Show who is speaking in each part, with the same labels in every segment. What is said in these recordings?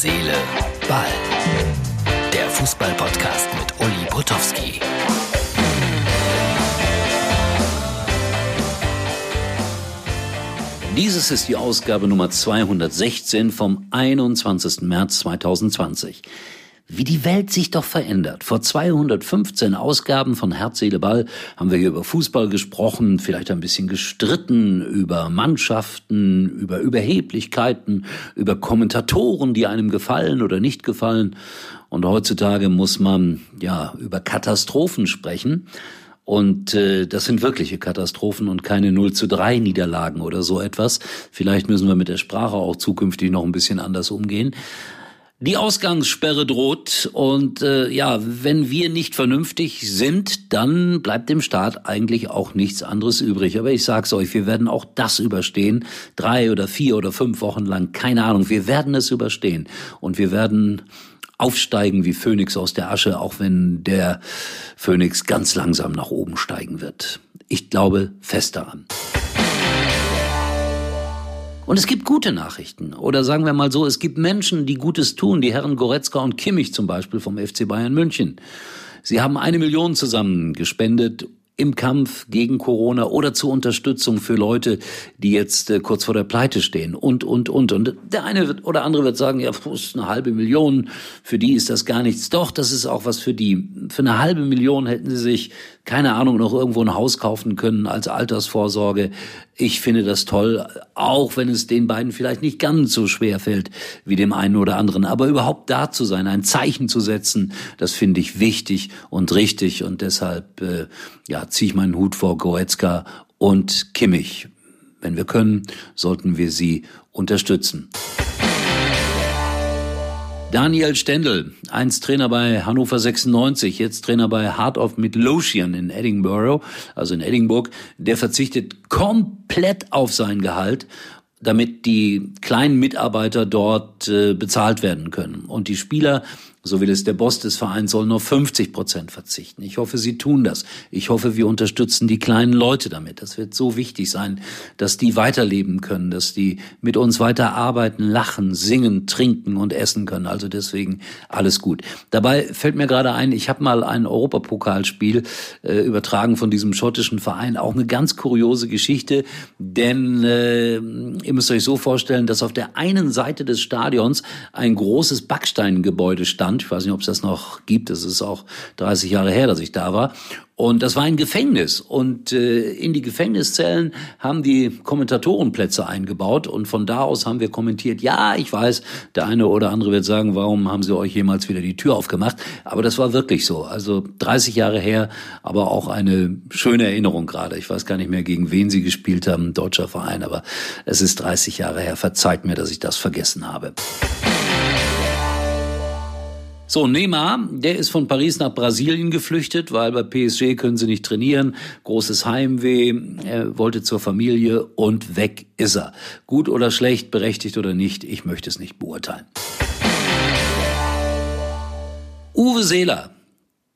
Speaker 1: Seele, Ball. Der Fußball-Podcast mit Uli Potowski.
Speaker 2: Dieses ist die Ausgabe Nummer 216 vom 21. März 2020. Wie die Welt sich doch verändert. Vor 215 Ausgaben von Herz, Seele, Ball haben wir hier über Fußball gesprochen, vielleicht ein bisschen gestritten, über Mannschaften, über Überheblichkeiten, über Kommentatoren, die einem gefallen oder nicht gefallen. Und heutzutage muss man ja über Katastrophen sprechen. Und äh, das sind wirkliche Katastrophen und keine 0 zu 3 Niederlagen oder so etwas. Vielleicht müssen wir mit der Sprache auch zukünftig noch ein bisschen anders umgehen. Die Ausgangssperre droht und äh, ja, wenn wir nicht vernünftig sind, dann bleibt dem Staat eigentlich auch nichts anderes übrig. Aber ich sag's euch, wir werden auch das überstehen. Drei oder vier oder fünf Wochen lang, keine Ahnung. Wir werden es überstehen und wir werden aufsteigen wie Phönix aus der Asche, auch wenn der Phönix ganz langsam nach oben steigen wird. Ich glaube fest daran. Und es gibt gute Nachrichten. Oder sagen wir mal so, es gibt Menschen, die Gutes tun. Die Herren Goretzka und Kimmich zum Beispiel vom FC Bayern München. Sie haben eine Million zusammen gespendet im Kampf gegen Corona oder zur Unterstützung für Leute, die jetzt äh, kurz vor der Pleite stehen und, und, und. Und der eine wird, oder andere wird sagen, ja, ist eine halbe Million, für die ist das gar nichts. Doch, das ist auch was für die. Für eine halbe Million hätten sie sich, keine Ahnung, noch irgendwo ein Haus kaufen können als Altersvorsorge. Ich finde das toll, auch wenn es den beiden vielleicht nicht ganz so schwer fällt wie dem einen oder anderen. Aber überhaupt da zu sein, ein Zeichen zu setzen, das finde ich wichtig und richtig. Und deshalb, äh, ja, ziehe ich meinen Hut vor Goetzka und Kimmich. Wenn wir können, sollten wir sie unterstützen. Daniel Stendel, einst Trainer bei Hannover 96, jetzt Trainer bei Heart of Midlothian in Edinburgh, also in Edinburgh, der verzichtet komplett auf sein Gehalt damit die kleinen Mitarbeiter dort äh, bezahlt werden können. Und die Spieler so will es der Boss des Vereins, sollen nur 50 Prozent verzichten. Ich hoffe, Sie tun das. Ich hoffe, wir unterstützen die kleinen Leute damit. Das wird so wichtig sein, dass die weiterleben können, dass die mit uns weiter arbeiten, lachen, singen, trinken und essen können. Also deswegen alles gut. Dabei fällt mir gerade ein, ich habe mal ein Europapokalspiel äh, übertragen von diesem schottischen Verein. Auch eine ganz kuriose Geschichte, denn äh, ihr müsst euch so vorstellen, dass auf der einen Seite des Stadions ein großes Backsteingebäude stand ich weiß nicht, ob es das noch gibt. Es ist auch 30 Jahre her, dass ich da war. Und das war ein Gefängnis. Und äh, in die Gefängniszellen haben die Kommentatorenplätze eingebaut. Und von da aus haben wir kommentiert, ja, ich weiß, der eine oder andere wird sagen, warum haben sie euch jemals wieder die Tür aufgemacht? Aber das war wirklich so. Also 30 Jahre her, aber auch eine schöne Erinnerung gerade. Ich weiß gar nicht mehr, gegen wen sie gespielt haben, deutscher Verein, aber es ist 30 Jahre her. Verzeiht mir, dass ich das vergessen habe. So, Neymar, der ist von Paris nach Brasilien geflüchtet, weil bei PSG können sie nicht trainieren. Großes Heimweh, er wollte zur Familie und weg ist er. Gut oder schlecht, berechtigt oder nicht, ich möchte es nicht beurteilen. Uwe Seeler,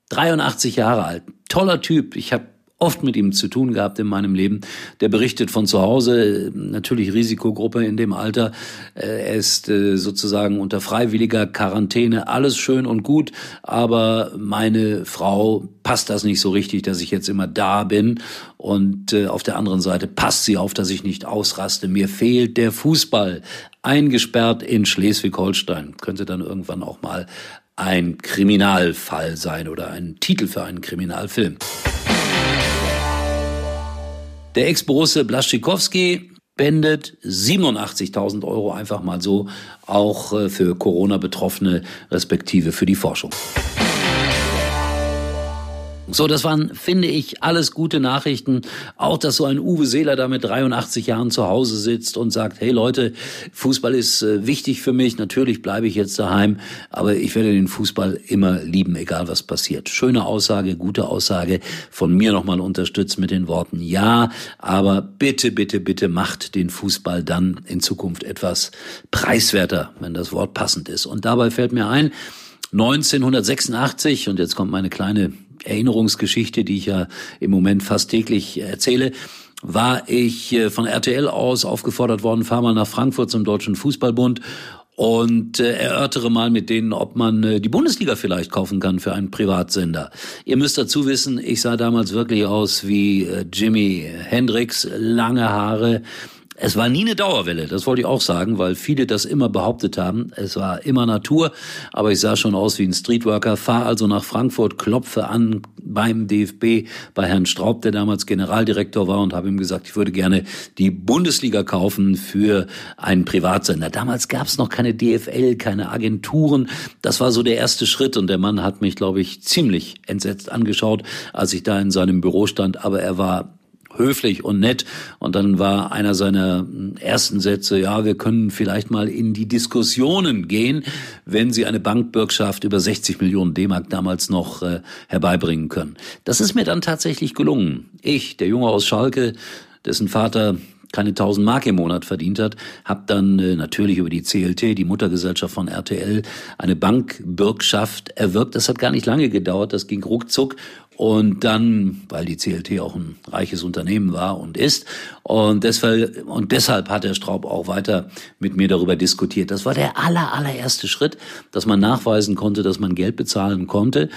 Speaker 2: 83 Jahre alt, toller Typ. Ich habe oft mit ihm zu tun gehabt in meinem Leben. Der berichtet von zu Hause, natürlich Risikogruppe in dem Alter. Äh, er ist äh, sozusagen unter freiwilliger Quarantäne, alles schön und gut, aber meine Frau passt das nicht so richtig, dass ich jetzt immer da bin und äh, auf der anderen Seite passt sie auf, dass ich nicht ausraste. Mir fehlt der Fußball. Eingesperrt in Schleswig-Holstein. Könnte dann irgendwann auch mal ein Kriminalfall sein oder ein Titel für einen Kriminalfilm. Der Ex-Borusse Blaschikowski spendet 87.000 Euro einfach mal so, auch äh, für Corona-Betroffene, respektive für die Forschung. So, das waren, finde ich, alles gute Nachrichten. Auch, dass so ein Uwe Seeler da mit 83 Jahren zu Hause sitzt und sagt, hey Leute, Fußball ist äh, wichtig für mich. Natürlich bleibe ich jetzt daheim, aber ich werde den Fußball immer lieben, egal was passiert. Schöne Aussage, gute Aussage. Von mir nochmal unterstützt mit den Worten, ja, aber bitte, bitte, bitte macht den Fußball dann in Zukunft etwas preiswerter, wenn das Wort passend ist. Und dabei fällt mir ein, 1986, und jetzt kommt meine kleine Erinnerungsgeschichte, die ich ja im Moment fast täglich erzähle, war ich äh, von RTL aus aufgefordert worden, fahr mal nach Frankfurt zum Deutschen Fußballbund und äh, erörtere mal mit denen, ob man äh, die Bundesliga vielleicht kaufen kann für einen Privatsender. Ihr müsst dazu wissen, ich sah damals wirklich aus wie äh, Jimi Hendrix, lange Haare, es war nie eine Dauerwelle, das wollte ich auch sagen, weil viele das immer behauptet haben. Es war immer Natur, aber ich sah schon aus wie ein Streetworker, fahr also nach Frankfurt, klopfe an beim DFB, bei Herrn Straub, der damals Generaldirektor war und habe ihm gesagt, ich würde gerne die Bundesliga kaufen für einen Privatsender. Damals gab es noch keine DFL, keine Agenturen. Das war so der erste Schritt und der Mann hat mich, glaube ich, ziemlich entsetzt angeschaut, als ich da in seinem Büro stand, aber er war höflich und nett. Und dann war einer seiner ersten Sätze, ja, wir können vielleicht mal in die Diskussionen gehen, wenn Sie eine Bankbürgschaft über 60 Millionen D-Mark damals noch äh, herbeibringen können. Das ist mir dann tatsächlich gelungen. Ich, der Junge aus Schalke, dessen Vater keine 1000 Mark im Monat verdient hat, habe dann äh, natürlich über die CLT, die Muttergesellschaft von RTL, eine Bankbürgschaft erwirkt. Das hat gar nicht lange gedauert, das ging ruckzuck und dann, weil die CLT auch ein reiches Unternehmen war und ist, und deshalb, und deshalb hat der Straub auch weiter mit mir darüber diskutiert. Das war der aller, allererste Schritt, dass man nachweisen konnte, dass man Geld bezahlen konnte.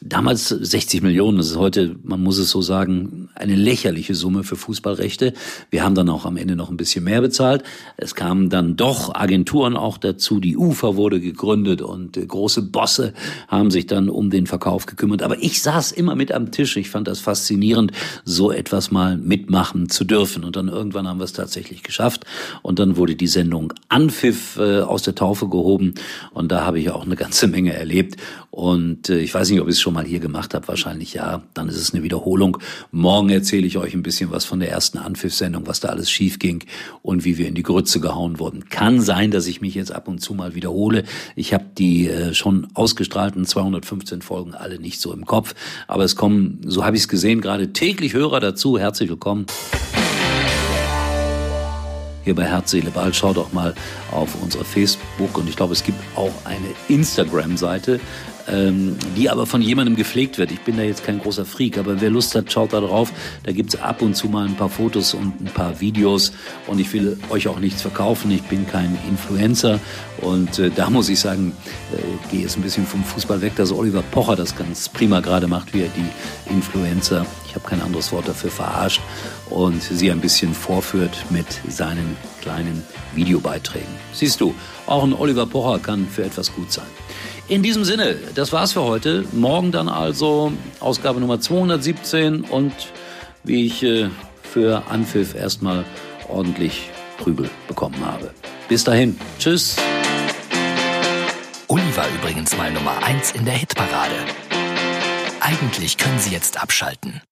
Speaker 2: Damals 60 Millionen, das ist heute, man muss es so sagen, eine lächerliche Summe für Fußballrechte. Wir haben dann auch am Ende noch ein bisschen mehr bezahlt. Es kamen dann doch Agenturen auch dazu, die UFA wurde gegründet und äh, große Bosse haben sich dann um den Verkauf gekümmert. Aber ich saß immer mit am Tisch. Ich fand das faszinierend, so etwas mal mitmachen zu dürfen. Und dann irgendwann haben wir es tatsächlich geschafft. Und dann wurde die Sendung Anpfiff äh, aus der Taufe gehoben. Und da habe ich auch eine ganze Menge erlebt. Und äh, ich weiß nicht, ob ich es schon mal hier gemacht habe, wahrscheinlich ja. Dann ist es eine Wiederholung. Morgen erzähle ich euch ein bisschen was von der ersten Anpfiff-Sendung, was da alles schief ging und wie wir in die Grütze gehauen wurden. Kann sein, dass ich mich jetzt ab und zu mal wiederhole. Ich habe die äh, schon ausgestrahlten 215 Folgen alle nicht so im Kopf. Aber es kommen, so habe ich es gesehen, gerade täglich Hörer dazu. Herzlich willkommen hier bei Herz, Seele, Ball. Schaut doch mal auf unsere Facebook und ich glaube, es gibt auch eine Instagram-Seite, ähm, die aber von jemandem gepflegt wird. Ich bin da jetzt kein großer Freak, aber wer Lust hat, schaut da drauf. Da gibt's ab und zu mal ein paar Fotos und ein paar Videos und ich will euch auch nichts verkaufen. Ich bin kein Influencer und äh, da muss ich sagen, äh, gehe jetzt ein bisschen vom Fußball weg, dass Oliver Pocher das ganz prima gerade macht, wie er die Influencer, ich habe kein anderes Wort dafür, verarscht und sie ein bisschen vorführt mit seinen kleinen Videobeiträgen. Siehst du, auch ein Oliver Pocher kann für etwas gut sein. In diesem Sinne, das war's für heute. Morgen dann also Ausgabe Nummer 217 und wie ich äh, für Anpfiff erstmal ordentlich Prügel bekommen habe. Bis dahin. Tschüss.
Speaker 1: Uli war übrigens mal Nummer 1 in der Hitparade. Eigentlich können Sie jetzt abschalten.